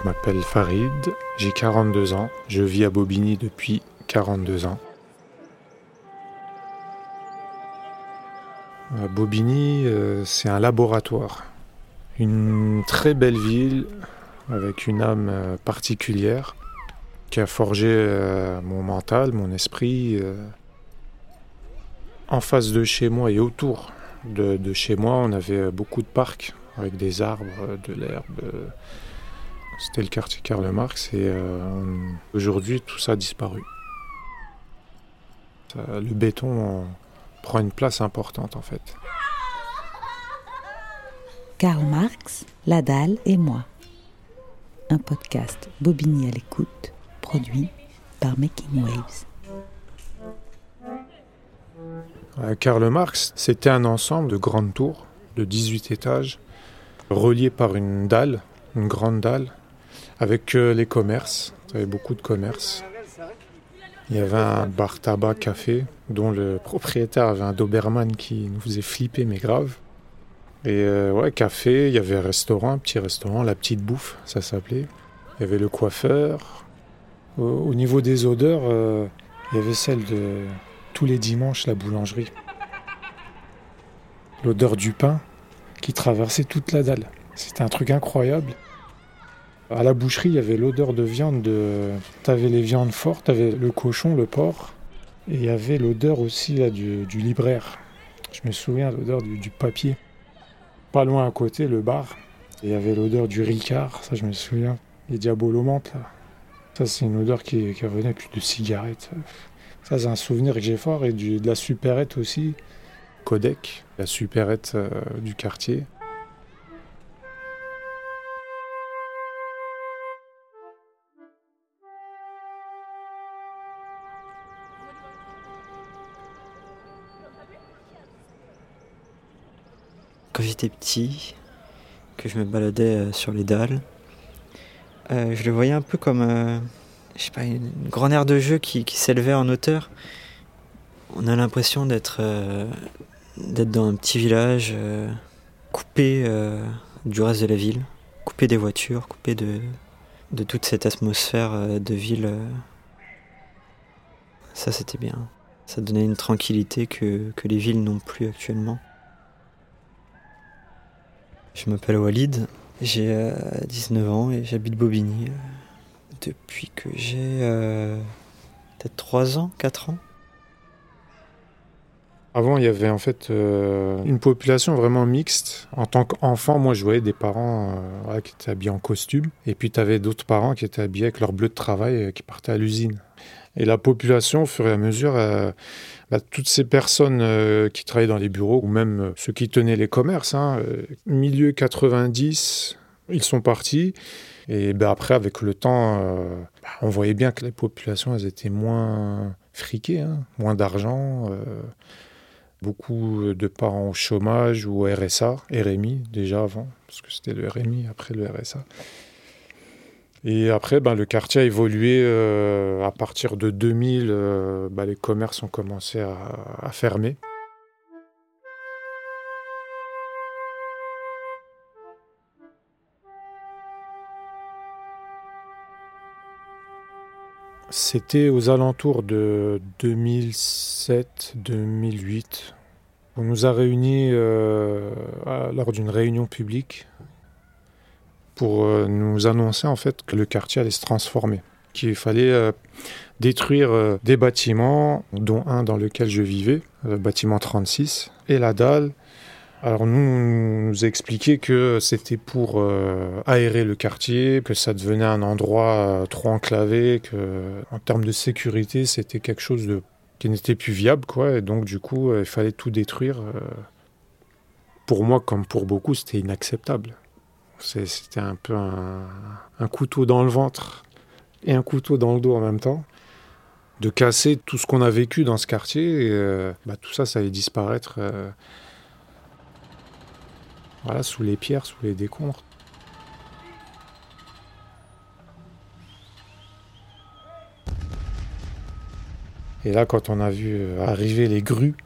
je m'appelle Farid, j'ai 42 ans, je vis à Bobigny depuis 42 ans. Bobigny, euh, c'est un laboratoire, une très belle ville avec une âme euh, particulière qui a forgé euh, mon mental, mon esprit. En face de chez moi et autour de, chez moi, on avait beaucoup de parcs avec des arbres, de l'herbe. C'était le quartier Karl Marx et aujourd'hui tout ça a disparu. Le béton prend une place importante en fait. Karl Marx, La Dalle et moi. Un podcast Bobigny à l'écoute, produit par Making Waves. Euh, Karl Marx, c'était un ensemble de grandes tours de 18 étages, reliées par une dalle, une grande dalle, avec euh, les commerces. Il y avait beaucoup de commerces. Il y avait un bar tabac café dont le propriétaire avait un Doberman qui nous faisait flipper mais grave. Et euh, ouais, café, il y avait un restaurant, petit restaurant, la petite bouffe, ça s'appelait. Il y avait le coiffeur. Au, niveau des odeurs, euh, il y avait celle de tous les dimanches, la boulangerie. L'odeur du pain qui traversait toute la dalle. C'était un truc incroyable. À la boucherie, il y avait l'odeur de viande. De... T'avais les viandes fortes, t'avais le cochon, le porc. Et il y avait l'odeur aussi du, libraire. Je me souviens l'odeur du, papier. Pas loin à côté, le bar. Il y avait l'odeur du Ricard, ça je me souviens. Les diabolomantes là. Ça c'est une odeur qui, qui revenait plus de cigarettes. Ça c'est un souvenir que j'ai fort. Et de la supérette aussi. Codec, la supérette euh, du quartier. Quand j'étais petit, que je me baladais euh, sur les dalles, euh, je le voyais un peu comme euh, je sais une, aire de jeu qui, s'élevait en hauteur. On a l'impression d'être dans un petit village coupé du reste de la ville, coupé des voitures, coupé de, toute cette atmosphère de ville. Ça, c'était bien. Ça donnait une tranquillité que les villes n'ont plus actuellement. Je m'appelle Walid, j'ai 19 euh, ans et j'habite Bobigny euh, depuis que j'ai euh, peut-être 3 ans, 4 ans. Avant, il y avait en fait une population vraiment mixte. En tant qu'enfant, moi, je voyais des parents qui étaient habillés en costume. Et puis, tu avais d'autres parents qui étaient habillés avec leur bleu de travail et qui partaient à l'usine. Et la population, au fur et à mesure, bah, toutes ces personnes euh, qui travaillaient dans les bureaux, ou même euh, ceux qui tenaient les commerces, hein, euh, milieu 90, ils sont partis. Et bah, après, avec le temps, bah, on voyait bien que les populations, elles étaient moins friquées, hein, moins d'argent. beaucoup de parents au chômage ou au RSA, RMI déjà avant, parce que c'était le RMI après le RSA. Et après, ben, le quartier a évolué euh, à partir de 2000. Euh, ben, les commerces ont commencé à, fermer. C'était aux alentours de 2007-2008. On nous a réunis euh, lors d'une réunion publique pour euh, nous annoncer en fait que le quartier allait se transformer, qu'il fallait euh, détruire euh, des bâtiments, dont un dans lequel je vivais, le bâtiment 36, et la dalle. Alors nous, nous a expliqué que c'était pour aérer le quartier, que ça devenait un endroit trop enclavé, que en termes de sécurité, c'était quelque chose qui n'était plus viable, quoi. Et donc du coup, il fallait tout détruire. pour moi, comme pour beaucoup, c'était inacceptable. C'était un peu un, couteau dans le ventre et un couteau dans le dos en même temps. De casser tout ce qu'on a vécu dans ce quartier, et, euh, bah, tout ça, ça allait disparaître euh, voilà, sous les pierres, sous les décombres. Et là, quand on a vu arriver les grues,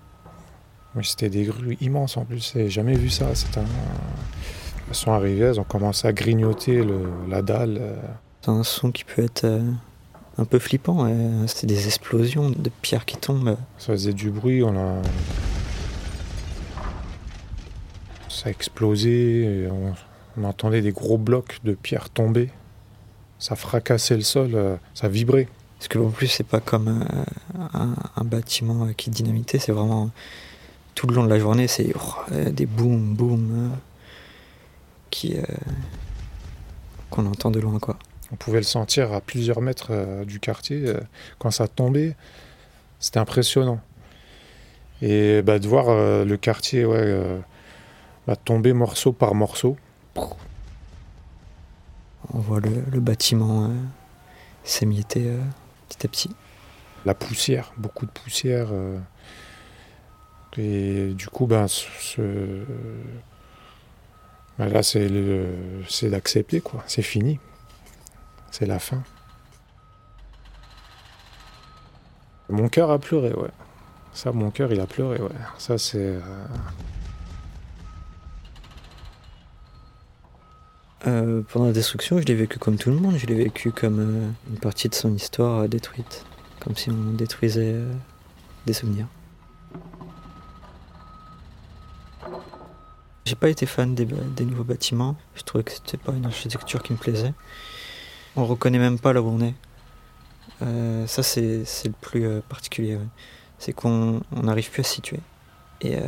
c'était des grues immenses en plus, j'ai jamais vu ça. C'est un, Elles sont arrivées, elles ont commencé à grignoter le- la dalle. euh. C'est un son qui peut être euh, un peu flippant. C'est des explosions de pierres qui tombent. Ça faisait du bruit, on a... Ça a explosé, on, on entendait des gros blocs de pierre tomber. Ça fracassait le sol, euh, ça vibrait. Parce que en plus, c'est pas comme un, un bâtiment qui est dynamité, c'est vraiment tout le long de la journée, c'est oh, des boum boum qui euh, qu'on entend de loin quoi. On pouvait le sentir à plusieurs mètres euh, du quartier. euh, quand ça tombait, c'était impressionnant. Et bah, de voir euh, le quartier ouais, euh, bah, tomber morceau par morceau. On voit le, le bâtiment euh, s'émietter petit à petit. La poussière, beaucoup de poussière. et du coup, ben, ce, ce- là, c'est d'accepter, quoi. C'est fini. C'est la fin. Mon cœur a pleuré, ouais. Ça, mon cœur, il a pleuré, ouais. Ça, c'est. euh, Euh, pendant la destruction, je l'ai vécu comme tout le monde, je l'ai vécu comme euh, une partie de son histoire détruite, comme si on détruisait des souvenirs. Été fan des, nouveaux bâtiments, je trouvais que c'était pas une architecture qui me plaisait. On reconnaît même pas là où on est. Euh, ça, c'est le plus euh, particulier. C'est qu'on on n'arrive plus à se situer. Et euh,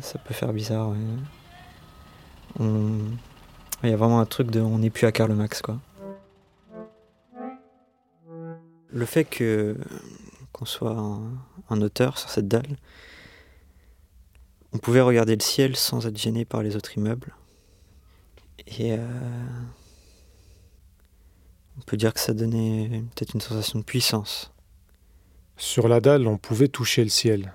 ça peut faire bizarre. il y a vraiment un truc de on n'est plus à Karl Max quoi. Le fait qu'on soit un auteur sur cette dalle, on pouvait regarder le ciel sans être gêné par les autres immeubles. Et euh, on peut dire que ça donnait peut-être une sensation de puissance. Sur la dalle, on pouvait toucher le ciel.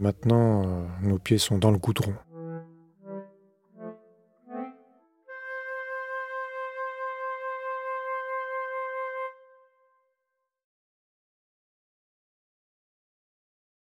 Maintenant, euh, nos pieds sont dans le goudron.